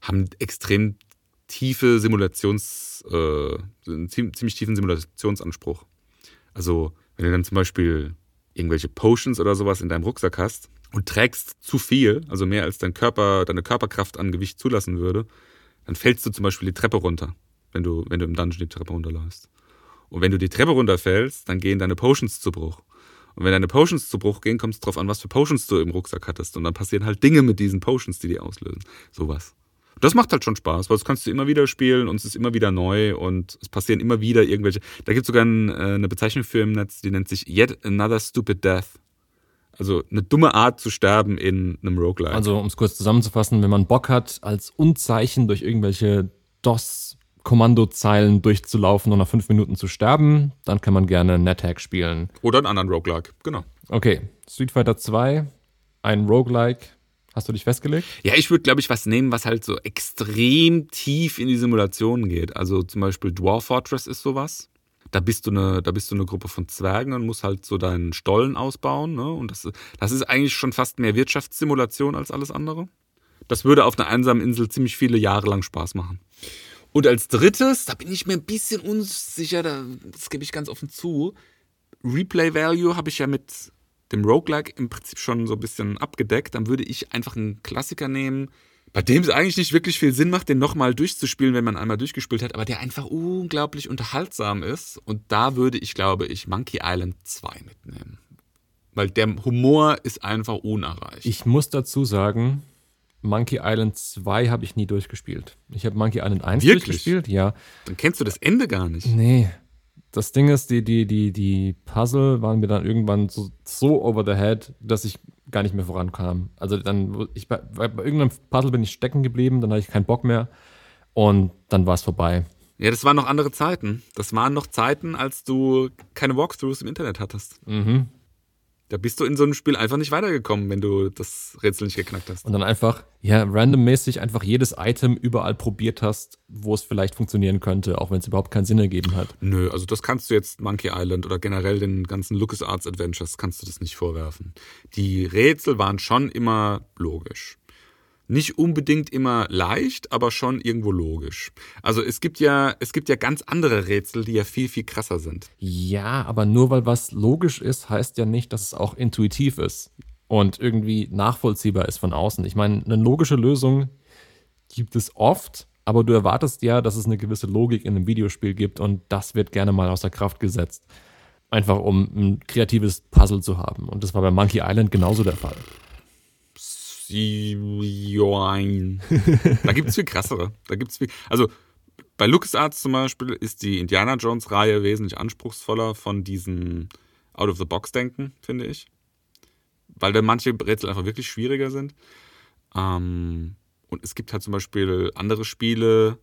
haben extrem tiefe Simulations, äh, einen ziemlich tiefen Simulationsanspruch. Also, wenn du dann zum Beispiel irgendwelche Potions oder sowas in deinem Rucksack hast und trägst zu viel, also mehr als dein Körper, deine Körperkraft an Gewicht zulassen würde, dann fällst du zum Beispiel die Treppe runter, wenn du, wenn du im Dungeon die Treppe runterläufst. Und wenn du die Treppe runterfällst, dann gehen deine Potions zu Bruch. Und wenn deine Potions zu Bruch gehen, kommt es drauf an, was für Potions du im Rucksack hattest. Und dann passieren halt Dinge mit diesen Potions, die die auslösen. Sowas. Das macht halt schon Spaß, weil das kannst du immer wieder spielen und es ist immer wieder neu und es passieren immer wieder irgendwelche. Da gibt es sogar ein, äh, eine Bezeichnung für im Netz, die nennt sich Yet Another Stupid Death. Also eine dumme Art zu sterben in einem Roguelike. Also um es kurz zusammenzufassen, wenn man Bock hat, als Unzeichen durch irgendwelche DOS-Kommandozeilen durchzulaufen und nach fünf Minuten zu sterben, dann kann man gerne NetHack spielen. Oder einen anderen Roguelike, genau. Okay, Street Fighter 2, ein Roguelike Hast du dich festgelegt? Ja, ich würde, glaube ich, was nehmen, was halt so extrem tief in die Simulation geht. Also zum Beispiel Dwarf Fortress ist sowas. Da bist du eine, da bist du eine Gruppe von Zwergen und musst halt so deinen Stollen ausbauen. Ne? Und das, das ist eigentlich schon fast mehr Wirtschaftssimulation als alles andere. Das würde auf einer einsamen Insel ziemlich viele Jahre lang Spaß machen. Und als drittes, da bin ich mir ein bisschen unsicher, das gebe ich ganz offen zu. Replay Value habe ich ja mit dem Roguelike im Prinzip schon so ein bisschen abgedeckt, dann würde ich einfach einen Klassiker nehmen, bei dem es eigentlich nicht wirklich viel Sinn macht, den nochmal durchzuspielen, wenn man einmal durchgespielt hat, aber der einfach unglaublich unterhaltsam ist. Und da würde ich, glaube ich, Monkey Island 2 mitnehmen. Weil der Humor ist einfach unerreicht. Ich muss dazu sagen, Monkey Island 2 habe ich nie durchgespielt. Ich habe Monkey Island 1 Wirklich? durchgespielt, ja. Dann kennst du das Ende gar nicht. Nee, das Ding ist, die, die, die, die Puzzle waren mir dann irgendwann so, so over the head, dass ich gar nicht mehr vorankam. Also dann, ich, bei, bei irgendeinem Puzzle bin ich stecken geblieben, dann hatte ich keinen Bock mehr und dann war es vorbei. Ja, das waren noch andere Zeiten. Das waren noch Zeiten, als du keine Walkthroughs im Internet hattest. Mhm. Da bist du in so einem Spiel einfach nicht weitergekommen, wenn du das Rätsel nicht geknackt hast. Und dann einfach, ja, randommäßig einfach jedes Item überall probiert hast, wo es vielleicht funktionieren könnte, auch wenn es überhaupt keinen Sinn ergeben hat. Nö, also das kannst du jetzt Monkey Island oder generell den ganzen LucasArts Adventures kannst du das nicht vorwerfen. Die Rätsel waren schon immer logisch nicht unbedingt immer leicht, aber schon irgendwo logisch. Also es gibt ja, es gibt ja ganz andere Rätsel, die ja viel, viel krasser sind. Ja, aber nur weil was logisch ist, heißt ja nicht, dass es auch intuitiv ist und irgendwie nachvollziehbar ist von außen. Ich meine, eine logische Lösung gibt es oft, aber du erwartest ja, dass es eine gewisse Logik in einem Videospiel gibt und das wird gerne mal außer Kraft gesetzt. Einfach um ein kreatives Puzzle zu haben. Und das war bei Monkey Island genauso der Fall. Join. da gibt es viel krassere. Da gibt's viel. Also bei LucasArts zum Beispiel ist die Indiana Jones-Reihe wesentlich anspruchsvoller von diesem Out-of-the-Box-Denken, finde ich. Weil da manche Rätsel einfach wirklich schwieriger sind. Ähm, und es gibt halt zum Beispiel andere Spiele,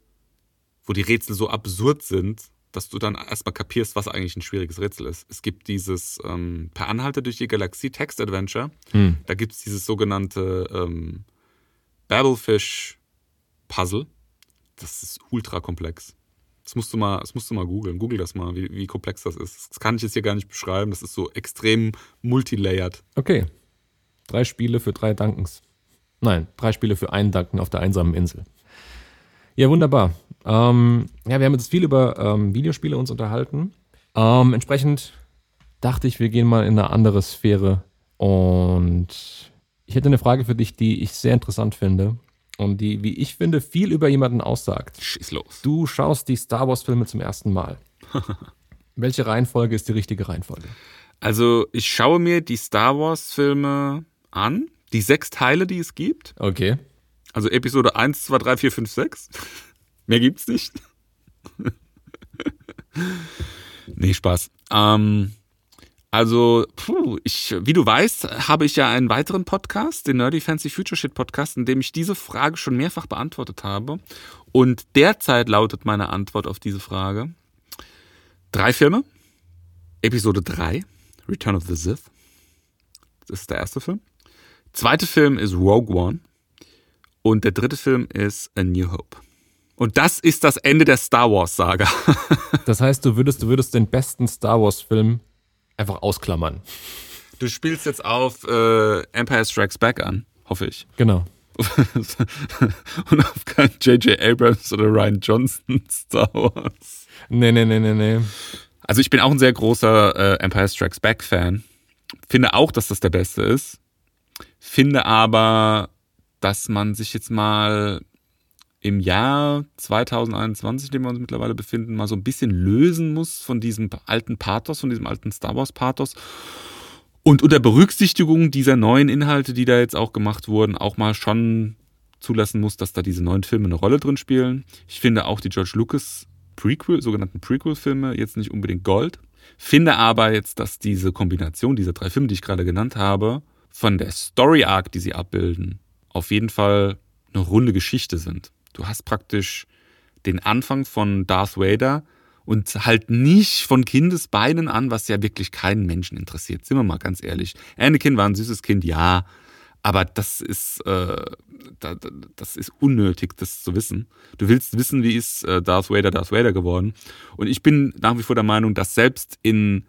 wo die Rätsel so absurd sind, dass du dann erstmal kapierst, was eigentlich ein schwieriges Rätsel ist. Es gibt dieses ähm, Per Anhalter durch die Galaxie Text Adventure. Hm. Da gibt es dieses sogenannte ähm, Babelfish Puzzle. Das ist ultra komplex. Das musst du mal, das musst du mal googeln. Google das mal, wie, wie komplex das ist. Das kann ich jetzt hier gar nicht beschreiben. Das ist so extrem multilayered. Okay. Drei Spiele für drei Dankens. Nein, drei Spiele für einen Danken auf der einsamen Insel. Ja, wunderbar. Ähm, ja, wir haben jetzt viel über ähm, Videospiele uns unterhalten. Ähm, entsprechend dachte ich, wir gehen mal in eine andere Sphäre. Und ich hätte eine Frage für dich, die ich sehr interessant finde und die, wie ich finde, viel über jemanden aussagt. Schieß los. Du schaust die Star Wars-Filme zum ersten Mal. Welche Reihenfolge ist die richtige Reihenfolge? Also, ich schaue mir die Star Wars-Filme an, die sechs Teile, die es gibt. Okay. Also Episode 1, 2, 3, 4, 5, 6. Mehr gibt's nicht. nee, Spaß. Ähm, also, puh, ich, wie du weißt, habe ich ja einen weiteren Podcast, den Nerdy Fancy Future Shit Podcast, in dem ich diese Frage schon mehrfach beantwortet habe. Und derzeit lautet meine Antwort auf diese Frage: drei Filme. Episode 3, Return of the Sith. Das ist der erste Film. Zweite Film ist Rogue One. Und der dritte Film ist A New Hope. Und das ist das Ende der Star Wars-Saga. Das heißt, du würdest, du würdest den besten Star Wars-Film einfach ausklammern. Du spielst jetzt auf äh, Empire Strikes Back an, hoffe ich. Genau. Und auf keinen J.J. Abrams oder Ryan Johnson Star Wars. Nee, nee, nee, nee, nee. Also ich bin auch ein sehr großer äh, Empire Strikes Back Fan. Finde auch, dass das der beste ist. Finde aber, dass man sich jetzt mal im Jahr 2021, in dem wir uns mittlerweile befinden, mal so ein bisschen lösen muss von diesem alten Pathos, von diesem alten Star Wars Pathos. Und unter Berücksichtigung dieser neuen Inhalte, die da jetzt auch gemacht wurden, auch mal schon zulassen muss, dass da diese neuen Filme eine Rolle drin spielen. Ich finde auch die George Lucas Prequel, sogenannten Prequel-Filme jetzt nicht unbedingt Gold. Finde aber jetzt, dass diese Kombination dieser drei Filme, die ich gerade genannt habe, von der Story Arc, die sie abbilden, auf jeden Fall eine runde Geschichte sind. Du hast praktisch den Anfang von Darth Vader und halt nicht von Kindesbeinen an, was ja wirklich keinen Menschen interessiert. Sind wir mal ganz ehrlich. Anakin war ein süßes Kind, ja, aber das ist, äh, das ist unnötig, das zu wissen. Du willst wissen, wie ist äh, Darth Vader Darth Vader geworden. Und ich bin nach wie vor der Meinung, dass selbst in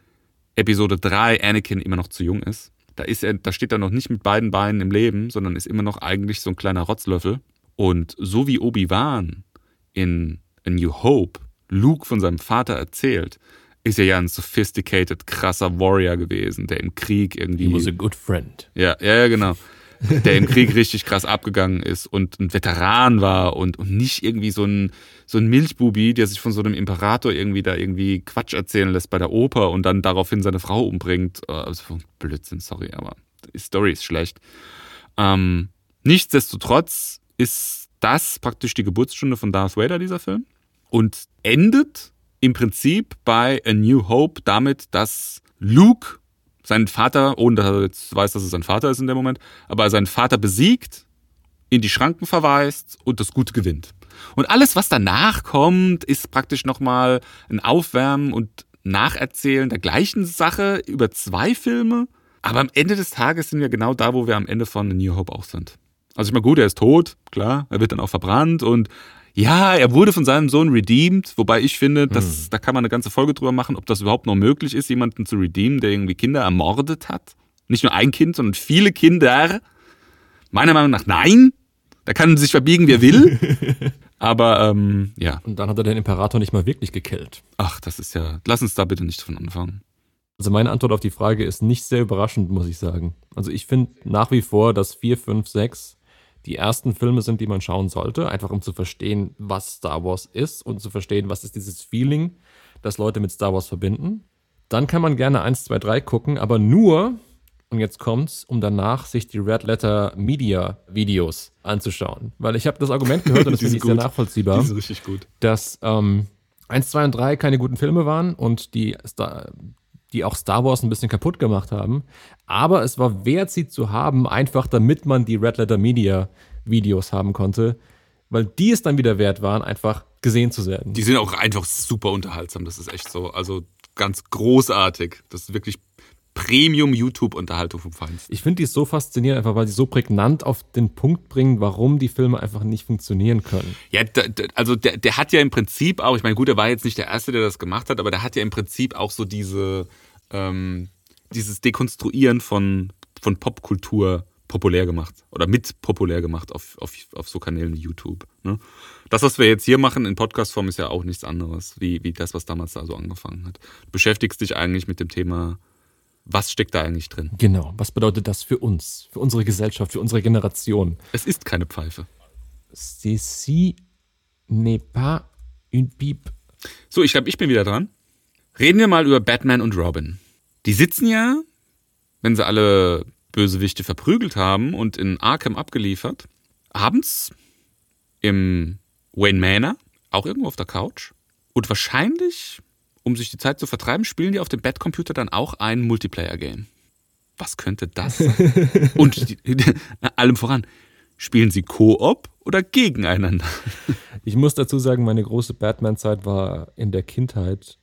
Episode 3 Anakin immer noch zu jung ist. Da, ist er, da steht er noch nicht mit beiden Beinen im Leben, sondern ist immer noch eigentlich so ein kleiner Rotzlöffel. Und so wie Obi-Wan in A New Hope Luke von seinem Vater erzählt, ist er ja ein sophisticated, krasser Warrior gewesen, der im Krieg irgendwie. He was a good friend. Ja, ja, genau der im Krieg richtig krass abgegangen ist und ein Veteran war und, und nicht irgendwie so ein, so ein Milchbubi, der sich von so einem Imperator irgendwie da irgendwie Quatsch erzählen lässt bei der Oper und dann daraufhin seine Frau umbringt. Äh, also Blödsinn, sorry, aber die Story ist schlecht. Ähm, nichtsdestotrotz ist das praktisch die Geburtsstunde von Darth Vader, dieser Film. Und endet im Prinzip bei A New Hope damit, dass Luke seinen Vater, ohne dass er jetzt weiß, dass es sein Vater ist in dem Moment, aber seinen Vater besiegt, in die Schranken verweist und das Gute gewinnt. Und alles, was danach kommt, ist praktisch nochmal ein Aufwärmen und Nacherzählen der gleichen Sache über zwei Filme. Aber am Ende des Tages sind wir genau da, wo wir am Ende von New Hope auch sind. Also ich meine, gut, er ist tot, klar, er wird dann auch verbrannt und ja, er wurde von seinem Sohn redeemed, wobei ich finde, dass, hm. da kann man eine ganze Folge drüber machen, ob das überhaupt noch möglich ist, jemanden zu redeemen, der irgendwie Kinder ermordet hat. Nicht nur ein Kind, sondern viele Kinder. Meiner Meinung nach nein. Da kann sich verbiegen, wie er will. Aber ähm, ja. Und dann hat er den Imperator nicht mal wirklich gekillt. Ach, das ist ja. Lass uns da bitte nicht von anfangen. Also meine Antwort auf die Frage ist nicht sehr überraschend, muss ich sagen. Also ich finde nach wie vor, dass 4, 5, 6 die ersten Filme sind, die man schauen sollte, einfach um zu verstehen, was Star Wars ist und zu verstehen, was ist dieses Feeling, das Leute mit Star Wars verbinden. Dann kann man gerne 1, 2, 3 gucken, aber nur, und jetzt kommt's, um danach sich die Red Letter Media Videos anzuschauen. Weil ich habe das Argument gehört und das finde ich sehr nachvollziehbar. Die sind richtig gut. Dass ähm, 1, 2 und 3 keine guten Filme waren und die Star die auch Star Wars ein bisschen kaputt gemacht haben. Aber es war wert, sie zu haben, einfach damit man die Red Letter Media Videos haben konnte, weil die es dann wieder wert waren, einfach gesehen zu werden. Die sind auch einfach super unterhaltsam, das ist echt so. Also ganz großartig. Das ist wirklich Premium YouTube-Unterhaltung vom Feinsten. Ich finde die so faszinierend, einfach weil sie so prägnant auf den Punkt bringen, warum die Filme einfach nicht funktionieren können. Ja, also der, der hat ja im Prinzip auch, ich meine, gut, er war jetzt nicht der Erste, der das gemacht hat, aber der hat ja im Prinzip auch so diese, ähm, dieses Dekonstruieren von, von Popkultur populär gemacht oder mit populär gemacht auf, auf, auf so Kanälen wie YouTube. Ne? Das, was wir jetzt hier machen in Podcastform, ist ja auch nichts anderes, wie, wie das, was damals da so angefangen hat. Du beschäftigst dich eigentlich mit dem Thema was steckt da eigentlich drin? Genau, was bedeutet das für uns, für unsere Gesellschaft, für unsere Generation? Es ist keine Pfeife. Ceci n'est pas une pipe. So, ich glaube, ich bin wieder dran. Reden wir mal über Batman und Robin. Die sitzen ja, wenn sie alle Bösewichte verprügelt haben und in Arkham abgeliefert, abends im Wayne Manor, auch irgendwo auf der Couch. Und wahrscheinlich um sich die Zeit zu vertreiben, spielen die auf dem Bettcomputer dann auch ein Multiplayer-Game. Was könnte das sein? Und die, allem voran, spielen sie Koop oder gegeneinander? Ich muss dazu sagen, meine große Batman-Zeit war in der Kindheit.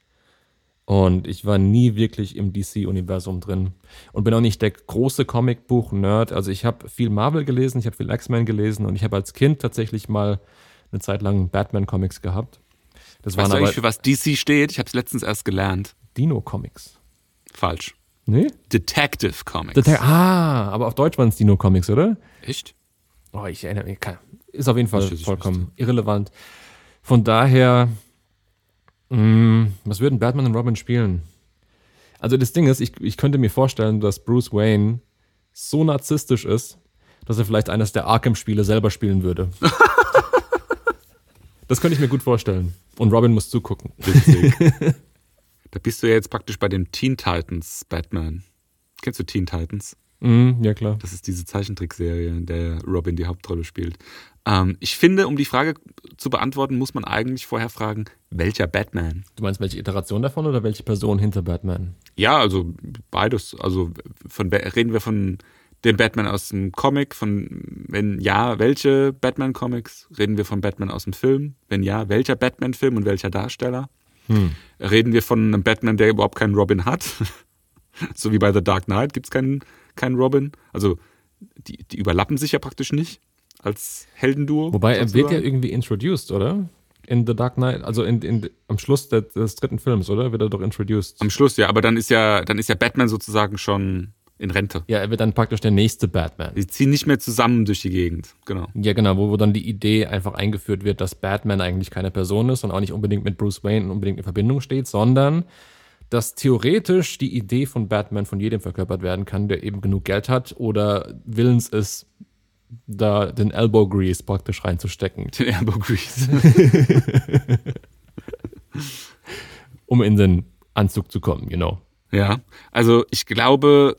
Und ich war nie wirklich im DC-Universum drin. Und bin auch nicht der große Comicbuch-Nerd. Also ich habe viel Marvel gelesen, ich habe viel X-Men gelesen und ich habe als Kind tatsächlich mal eine Zeit lang Batman-Comics gehabt. Das weißt waren du eigentlich, für was DC steht? Ich habe es letztens erst gelernt. Dino-Comics. Falsch. Nee? Detective Comics. Dete ah, aber auf Deutsch waren es Dino-Comics, oder? Echt? Oh, ich erinnere mich. Ist auf jeden Fall vollkommen irrelevant. Von daher, mh, mm, was würden Batman und Robin spielen? Also das Ding ist, ich, ich könnte mir vorstellen, dass Bruce Wayne so narzisstisch ist, dass er vielleicht eines der Arkham-Spiele selber spielen würde. das könnte ich mir gut vorstellen. Und Robin muss zugucken. da bist du ja jetzt praktisch bei dem Teen Titans Batman. Kennst du Teen Titans? Mm, ja, klar. Das ist diese Zeichentrickserie, in der Robin die Hauptrolle spielt. Ähm, ich finde, um die Frage zu beantworten, muss man eigentlich vorher fragen, welcher Batman? Du meinst, welche Iteration davon oder welche Person hinter Batman? Ja, also beides. Also von, reden wir von dem Batman aus dem Comic? Von, wenn ja, welche Batman-Comics? Reden wir von Batman aus dem Film? Wenn ja, welcher Batman-Film und welcher Darsteller? Hm. Reden wir von einem Batman, der überhaupt keinen Robin hat? so wie bei The Dark Knight gibt es keinen, keinen Robin. Also die, die überlappen sich ja praktisch nicht als Heldenduo. Wobei er wird ja irgendwie introduced, oder? In The Dark Knight, also in, in, am Schluss des, des dritten Films, oder? Wird er doch introduced. Am Schluss, ja, aber dann ist ja, dann ist ja Batman sozusagen schon in Rente. Ja, er wird dann praktisch der nächste Batman. Die ziehen nicht mehr zusammen durch die Gegend, genau. Ja, genau, wo, wo dann die Idee einfach eingeführt wird, dass Batman eigentlich keine Person ist und auch nicht unbedingt mit Bruce Wayne unbedingt in Verbindung steht, sondern dass theoretisch die Idee von Batman von jedem verkörpert werden kann, der eben genug Geld hat oder willens ist, da den Elbow Grease praktisch reinzustecken. Den Elbow Grease. um in den Anzug zu kommen, genau. Ja, also ich glaube,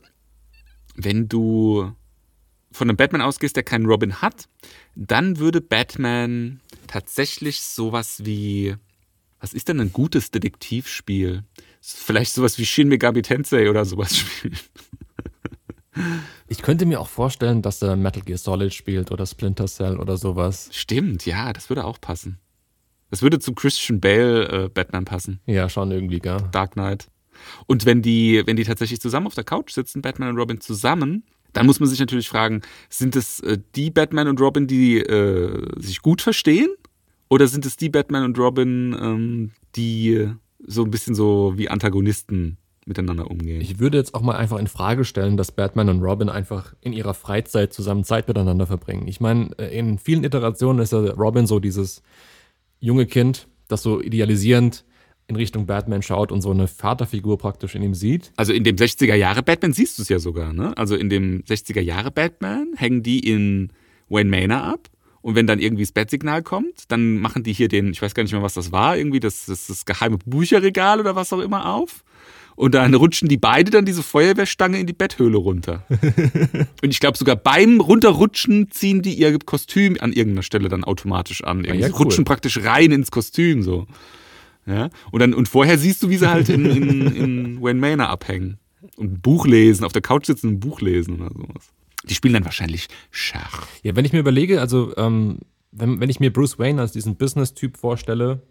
wenn du von einem Batman ausgehst, der keinen Robin hat, dann würde Batman tatsächlich sowas wie, was ist denn ein gutes Detektivspiel? Vielleicht sowas wie Shin Megami Tensei oder sowas spielen. Ich könnte mir auch vorstellen, dass er Metal Gear Solid spielt oder Splinter Cell oder sowas. Stimmt, ja, das würde auch passen. Das würde zu Christian Bale äh, Batman passen. Ja, schon irgendwie, gell? Dark Knight. Und wenn die, wenn die tatsächlich zusammen auf der Couch sitzen, Batman und Robin zusammen, dann muss man sich natürlich fragen, sind es äh, die Batman und Robin, die äh, sich gut verstehen? Oder sind es die Batman und Robin, ähm, die so ein bisschen so wie Antagonisten miteinander umgehen. Ich würde jetzt auch mal einfach in Frage stellen, dass Batman und Robin einfach in ihrer Freizeit zusammen Zeit miteinander verbringen. Ich meine, äh, in vielen Iterationen ist ja Robin so dieses junge Kind, das so idealisierend in Richtung Batman schaut und so eine Vaterfigur praktisch in ihm sieht. Also in dem 60er Jahre Batman siehst du es ja sogar, ne? Also in dem 60er Jahre Batman hängen die in Wayne Manor ab. Und wenn dann irgendwie das Bettsignal kommt, dann machen die hier den, ich weiß gar nicht mehr, was das war, irgendwie das, das, das geheime Bücherregal oder was auch immer auf. Und dann rutschen die beide dann diese Feuerwehrstange in die Betthöhle runter. und ich glaube, sogar beim Runterrutschen ziehen die ihr Kostüm an irgendeiner Stelle dann automatisch an. Ah, ja, cool. rutschen praktisch rein ins Kostüm so. Ja? Und, dann, und vorher siehst du, wie sie halt in, in, in Wayne Manor abhängen. Und ein Buch lesen, auf der Couch sitzen und ein Buch lesen oder sowas. Die spielen dann wahrscheinlich Schach. Ja, wenn ich mir überlege, also ähm, wenn, wenn ich mir Bruce Wayne als diesen Business-Typ vorstelle,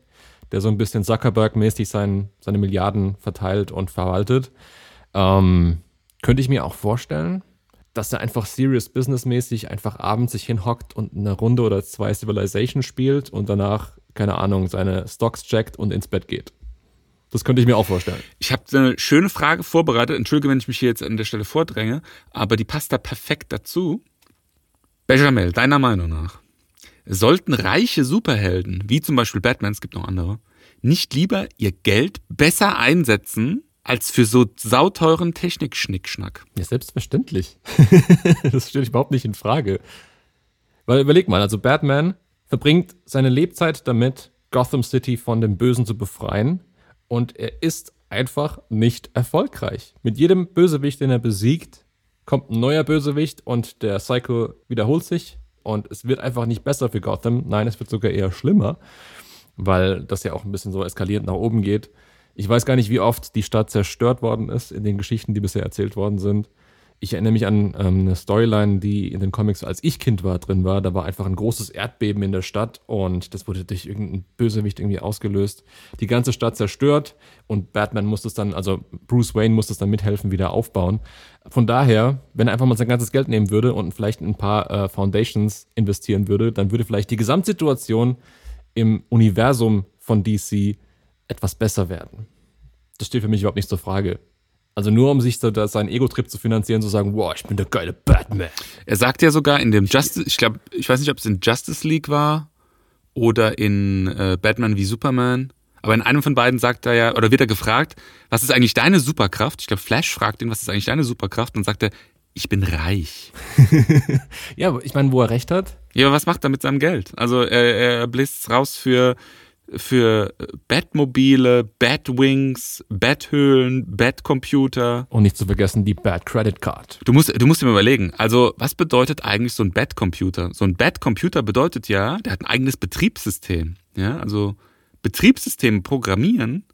der so ein bisschen Zuckerberg-mäßig sein, seine Milliarden verteilt und verwaltet. Ähm, könnte ich mir auch vorstellen, dass er einfach serious businessmäßig einfach abends sich hinhockt und eine Runde oder zwei Civilization spielt und danach, keine Ahnung, seine Stocks checkt und ins Bett geht. Das könnte ich mir auch vorstellen. Ich habe eine schöne Frage vorbereitet. Entschuldige, wenn ich mich hier jetzt an der Stelle vordränge, aber die passt da perfekt dazu. Benjamin, deiner Meinung nach, sollten reiche Superhelden, wie zum Beispiel Batman, es gibt noch andere, nicht lieber ihr Geld besser einsetzen, als für so sauteuren Technik-Schnickschnack? Ja, selbstverständlich. das stelle ich überhaupt nicht in Frage. Weil überleg mal, also Batman verbringt seine Lebzeit damit, Gotham City von dem Bösen zu befreien und er ist einfach nicht erfolgreich. Mit jedem Bösewicht, den er besiegt, kommt ein neuer Bösewicht und der Cycle wiederholt sich und es wird einfach nicht besser für Gotham. Nein, es wird sogar eher schlimmer, weil das ja auch ein bisschen so eskalierend nach oben geht. Ich weiß gar nicht, wie oft die Stadt zerstört worden ist in den Geschichten, die bisher erzählt worden sind. Ich erinnere mich an ähm, eine Storyline, die in den Comics, als ich Kind war, drin war. Da war einfach ein großes Erdbeben in der Stadt und das wurde durch irgendeinen Bösewicht irgendwie ausgelöst. Die ganze Stadt zerstört und Batman musste es dann, also Bruce Wayne musste es dann mithelfen, wieder aufbauen. Von daher, wenn er einfach mal sein ganzes Geld nehmen würde und vielleicht ein paar äh, Foundations investieren würde, dann würde vielleicht die Gesamtsituation im Universum von DC etwas besser werden. Das steht für mich überhaupt nicht zur Frage. Also nur um sich so da seinen Ego-Trip zu finanzieren, zu sagen, wow, ich bin der geile Batman. Er sagt ja sogar in dem Justice, ich glaube, ich weiß nicht, ob es in Justice League war oder in äh, Batman wie Superman, aber in einem von beiden sagt er ja, oder wird er gefragt, was ist eigentlich deine Superkraft? Ich glaube, Flash fragt ihn, was ist eigentlich deine Superkraft? Und sagt er, ich bin reich. ja, ich meine, wo er recht hat. Ja, aber was macht er mit seinem Geld? Also er, er bläst raus für für Batmobile, Batwings, Bathöhlen, Batcomputer. Und nicht zu vergessen die Bat Credit Card. Du musst, du musst dir mal überlegen, also was bedeutet eigentlich so ein Batcomputer? So ein Batcomputer bedeutet ja, der hat ein eigenes Betriebssystem. Ja, also Betriebssystem programmieren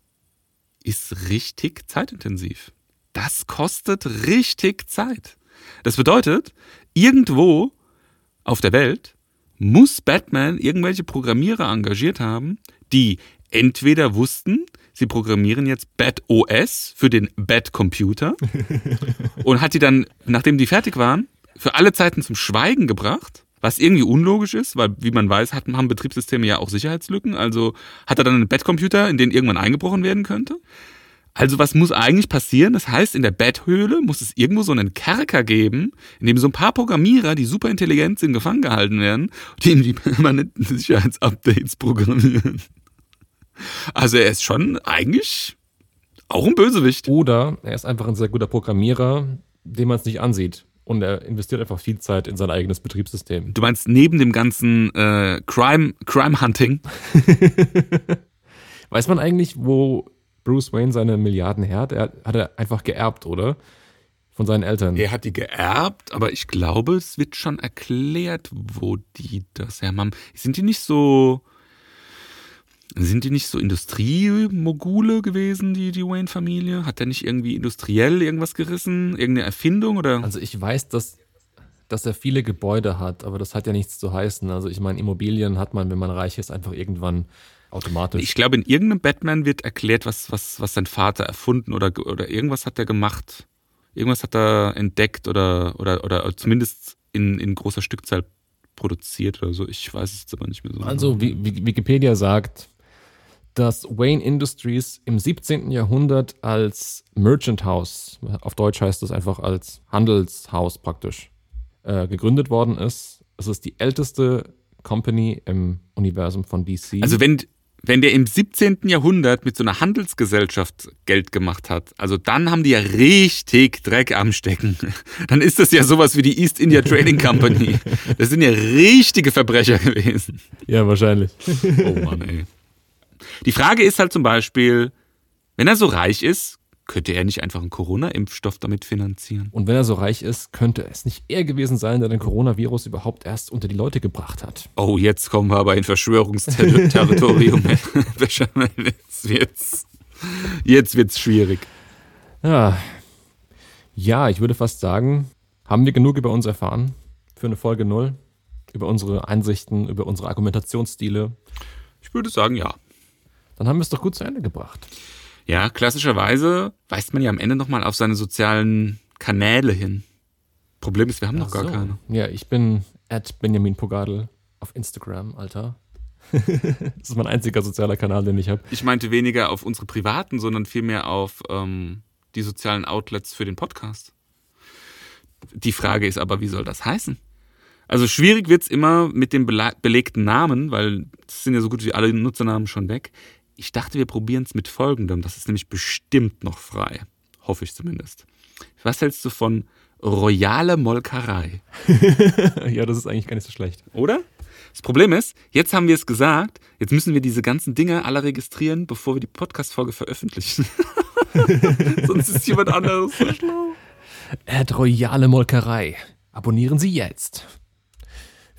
ist richtig zeitintensiv. Das kostet richtig Zeit. Das bedeutet, irgendwo auf der Welt muss Batman irgendwelche Programmierer engagiert haben, die entweder wussten, sie programmieren jetzt Bat OS für den Bat Computer und hat die dann, nachdem die fertig waren, für alle Zeiten zum Schweigen gebracht, was irgendwie unlogisch ist, weil, wie man weiß, haben Betriebssysteme ja auch Sicherheitslücken. Also hat er dann einen Bat-Computer, in den irgendwann eingebrochen werden könnte. Also was muss eigentlich passieren? Das heißt, in der Betthöhle muss es irgendwo so einen Kerker geben, in dem so ein paar Programmierer, die super intelligent sind, gefangen gehalten werden, die die permanenten Sicherheitsupdates programmieren. Also er ist schon eigentlich auch ein Bösewicht. Oder er ist einfach ein sehr guter Programmierer, dem man es nicht ansieht. Und er investiert einfach viel Zeit in sein eigenes Betriebssystem. Du meinst neben dem ganzen äh, Crime, Crime Hunting? Weiß man eigentlich, wo Bruce Wayne seine Milliarden her hat? Er hat er einfach geerbt, oder? Von seinen Eltern. Er hat die geerbt, aber ich glaube, es wird schon erklärt, wo die das her haben. Sind die nicht so. Sind die nicht so Industriemogule gewesen, die, die Wayne-Familie? Hat der nicht irgendwie industriell irgendwas gerissen? Irgendeine Erfindung? Oder? Also ich weiß, dass, dass er viele Gebäude hat, aber das hat ja nichts zu heißen. Also ich meine, Immobilien hat man, wenn man reich ist, einfach irgendwann automatisch. Ich glaube, in irgendeinem Batman wird erklärt, was, was, was sein Vater erfunden oder, oder irgendwas hat er gemacht. Irgendwas hat er entdeckt oder, oder, oder zumindest in, in großer Stückzahl produziert oder so. Ich weiß es jetzt aber nicht mehr so. Also wie Wikipedia sagt, dass Wayne Industries im 17. Jahrhundert als Merchant House, auf Deutsch heißt das einfach als Handelshaus praktisch, äh, gegründet worden ist. Es ist die älteste Company im Universum von DC. Also wenn, wenn der im 17. Jahrhundert mit so einer Handelsgesellschaft Geld gemacht hat, also dann haben die ja richtig Dreck am Stecken. Dann ist das ja sowas wie die East India Trading Company. Das sind ja richtige Verbrecher gewesen. Ja, wahrscheinlich. Oh Mann, ey. Die Frage ist halt zum Beispiel, wenn er so reich ist, könnte er nicht einfach einen Corona-Impfstoff damit finanzieren? Und wenn er so reich ist, könnte es nicht er gewesen sein, der den Coronavirus überhaupt erst unter die Leute gebracht hat. Oh, jetzt kommen wir aber in Verschwörungsterritorium. jetzt wird's, jetzt wird's schwierig. Ja. ja, ich würde fast sagen, haben wir genug über uns erfahren für eine Folge 0? Über unsere Einsichten, über unsere Argumentationsstile? Ich würde sagen, ja. Dann haben wir es doch gut zu Ende gebracht. Ja, klassischerweise weist man ja am Ende nochmal auf seine sozialen Kanäle hin. Problem ist, wir haben Ach noch gar so. keine. Ja, ich bin at Benjamin Pogadel auf Instagram, Alter. das ist mein einziger sozialer Kanal, den ich habe. Ich meinte weniger auf unsere privaten, sondern vielmehr auf ähm, die sozialen Outlets für den Podcast. Die Frage ist aber, wie soll das heißen? Also schwierig wird es immer mit dem belegten Namen, weil es sind ja so gut wie alle Nutzernamen schon weg. Ich dachte, wir probieren es mit folgendem. Das ist nämlich bestimmt noch frei. Hoffe ich zumindest. Was hältst du von royale Molkerei? ja, das ist eigentlich gar nicht so schlecht. Oder? Das Problem ist, jetzt haben wir es gesagt, jetzt müssen wir diese ganzen Dinge alle registrieren, bevor wir die Podcast-Folge veröffentlichen. Sonst ist jemand anderes so schlau. Ad Royale Molkerei. Abonnieren Sie jetzt.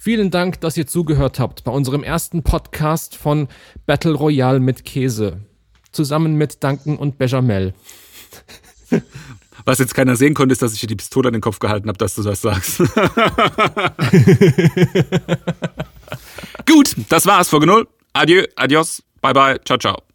Vielen Dank, dass ihr zugehört habt bei unserem ersten Podcast von Battle Royale mit Käse. Zusammen mit Duncan und Bechamel. Was jetzt keiner sehen konnte, ist, dass ich dir die Pistole an den Kopf gehalten habe, dass du das sagst. Gut, das war's, Folge 0. Adieu, adios, bye bye, ciao, ciao.